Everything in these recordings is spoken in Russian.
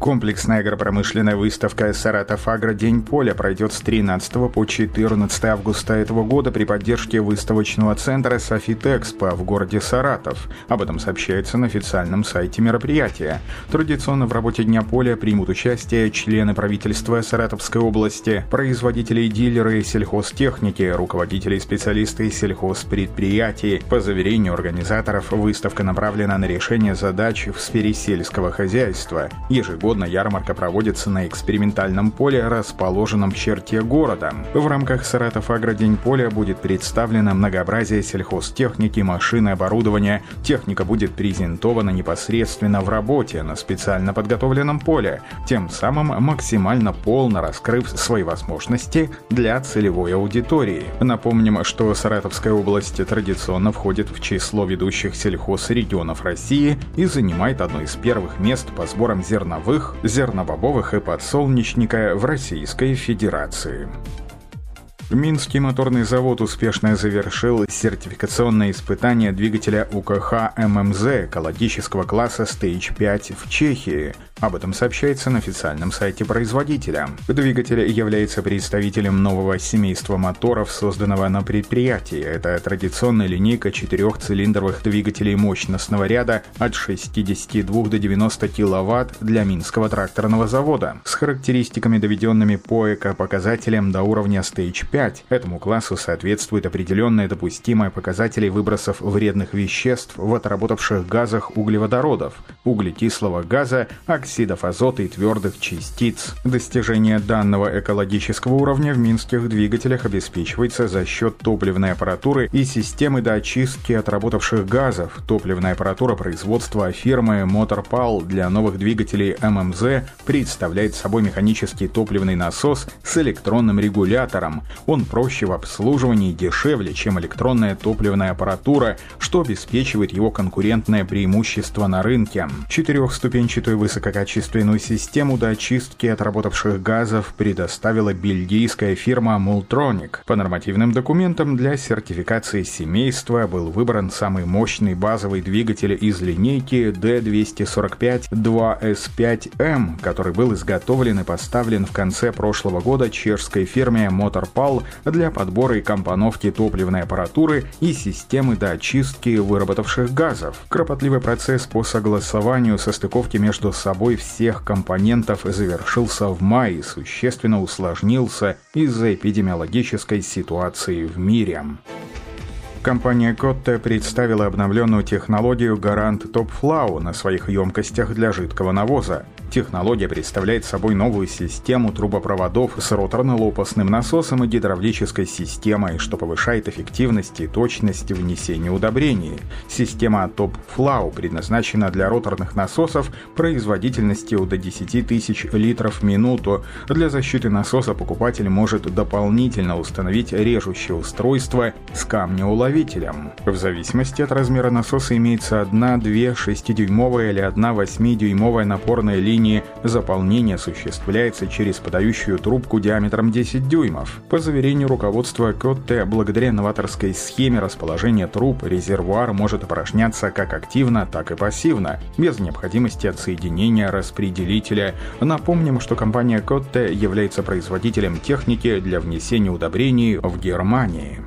Комплексная агропромышленная выставка «Саратов Агро. День поля» пройдет с 13 по 14 августа этого года при поддержке выставочного центра «Софитэкспо» в городе Саратов. Об этом сообщается на официальном сайте мероприятия. Традиционно в работе Дня поля примут участие члены правительства Саратовской области, производители и дилеры сельхозтехники, руководители и специалисты сельхозпредприятий. По заверению организаторов, выставка направлена на решение задач в сфере сельского хозяйства. Ежегодно ежегодно ярмарка проводится на экспериментальном поле, расположенном в черте города. В рамках Саратов Агродень поля будет представлено многообразие сельхозтехники, машины, оборудования. Техника будет презентована непосредственно в работе на специально подготовленном поле, тем самым максимально полно раскрыв свои возможности для целевой аудитории. Напомним, что Саратовская область традиционно входит в число ведущих сельхозрегионов России и занимает одно из первых мест по сборам зерновых зерновых, зернобобовых и подсолнечника в Российской Федерации. Минский моторный завод успешно завершил сертификационное испытание двигателя УКХ ММЗ экологического класса Stage 5 в Чехии. Об этом сообщается на официальном сайте производителя. Двигатель является представителем нового семейства моторов, созданного на предприятии. Это традиционная линейка четырехцилиндровых двигателей мощностного ряда от 62 до 90 кВт для Минского тракторного завода с характеристиками, доведенными по эко-показателям до уровня Stage 5. Этому классу соответствует определенные допустимые показатели выбросов вредных веществ в отработавших газах углеводородов, углекислого газа, оксидов оксидов азота и твердых частиц. Достижение данного экологического уровня в минских двигателях обеспечивается за счет топливной аппаратуры и системы доочистки отработавших газов. Топливная аппаратура производства фирмы Motorpal для новых двигателей ММЗ представляет собой механический топливный насос с электронным регулятором. Он проще в обслуживании и дешевле, чем электронная топливная аппаратура, что обеспечивает его конкурентное преимущество на рынке. Четырехступенчатую высококачественную качественную систему доочистки отработавших газов предоставила бельгийская фирма Multronic. По нормативным документам для сертификации семейства был выбран самый мощный базовый двигатель из линейки D245-2S5M, который был изготовлен и поставлен в конце прошлого года чешской фирме Motorpal для подбора и компоновки топливной аппаратуры и системы доочистки выработавших газов. Кропотливый процесс по согласованию состыковки между собой собой всех компонентов завершился в мае и существенно усложнился из-за эпидемиологической ситуации в мире. Компания Котте представила обновленную технологию Гарант Top Flow на своих емкостях для жидкого навоза. Технология представляет собой новую систему трубопроводов с роторно-лопастным насосом и гидравлической системой, что повышает эффективность и точность внесения удобрений. Система Top Flow предназначена для роторных насосов производительностью до 10 тысяч литров в минуту. Для защиты насоса покупатель может дополнительно установить режущее устройство с камнеуловителем. В зависимости от размера насоса имеется одна, две 6-дюймовая или одна 8-дюймовая напорная линия линии заполнение осуществляется через подающую трубку диаметром 10 дюймов. По заверению руководства Котте, благодаря новаторской схеме расположения труб, резервуар может опорожняться как активно, так и пассивно, без необходимости отсоединения распределителя. Напомним, что компания Котте является производителем техники для внесения удобрений в Германии.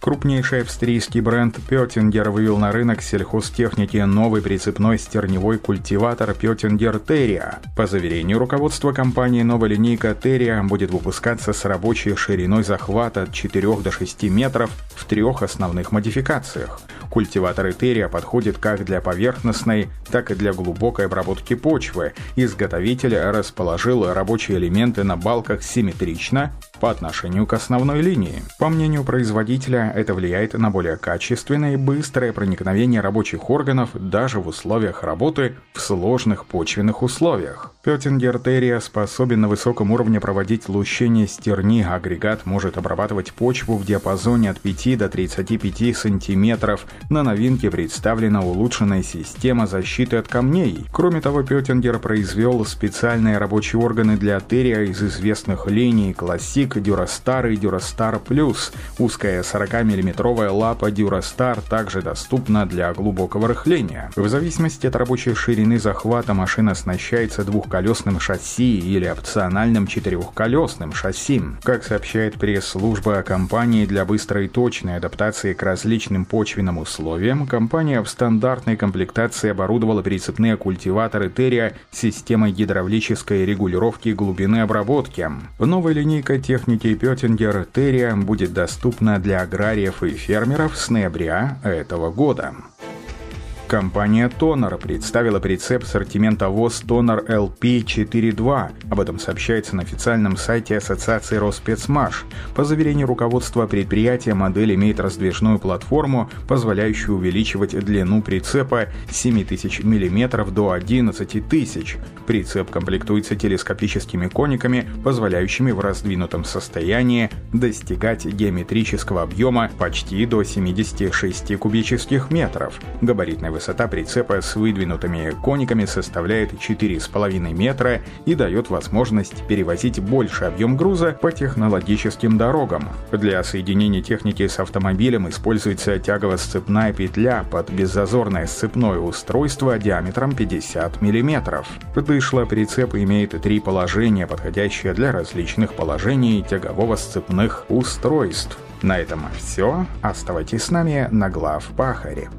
Крупнейший австрийский бренд Петтингер вывел на рынок сельхозтехники новый прицепной стерневой культиватор Петтингер Терия. По заверению руководства компании, новая линейка Терия будет выпускаться с рабочей шириной захвата от 4 до 6 метров в трех основных модификациях. Культиватор Терия подходит как для поверхностной, так и для глубокой обработки почвы. Изготовитель расположил рабочие элементы на балках симметрично по отношению к основной линии. По мнению производителя, это влияет на более качественное и быстрое проникновение рабочих органов даже в условиях работы в сложных почвенных условиях. Петтингер Террия способен на высоком уровне проводить лущение стерни. Агрегат может обрабатывать почву в диапазоне от 5 до 35 сантиметров. На новинке представлена улучшенная система защиты от камней. Кроме того, Петтингер произвел специальные рабочие органы для Террия из известных линий Classic, Durastar и Durastar Plus. Узкая 40-мм лапа Durastar также доступна для глубокого рыхления. В зависимости от рабочей ширины захвата машина оснащается двухколесным двухколесным шасси или опциональным четырехколесным шасси. Как сообщает пресс-служба компании для быстрой и точной адаптации к различным почвенным условиям, компания в стандартной комплектации оборудовала прицепные культиваторы Террия системой гидравлической регулировки глубины обработки. Новая линейка техники Петтингер Террия будет доступна для аграриев и фермеров с ноября этого года. Компания Tonor представила прицеп ассортимента ВОЗ Tonor LP42. Об этом сообщается на официальном сайте Ассоциации Роспецмаш. По заверению руководства предприятия, модель имеет раздвижную платформу, позволяющую увеличивать длину прицепа с 7000 мм до 11000. Прицеп комплектуется телескопическими кониками, позволяющими в раздвинутом состоянии достигать геометрического объема почти до 76 кубических метров. Габаритная высота прицепа с выдвинутыми кониками составляет 4,5 метра и дает возможность перевозить больше объем груза по технологическим дорогам. Для соединения техники с автомобилем используется тягово-сцепная петля под беззазорное сцепное устройство диаметром 50 мм. Дышло прицеп имеет три положения, подходящие для различных положений тягового-сцепных устройств. На этом все. Оставайтесь с нами на глав Пахаре.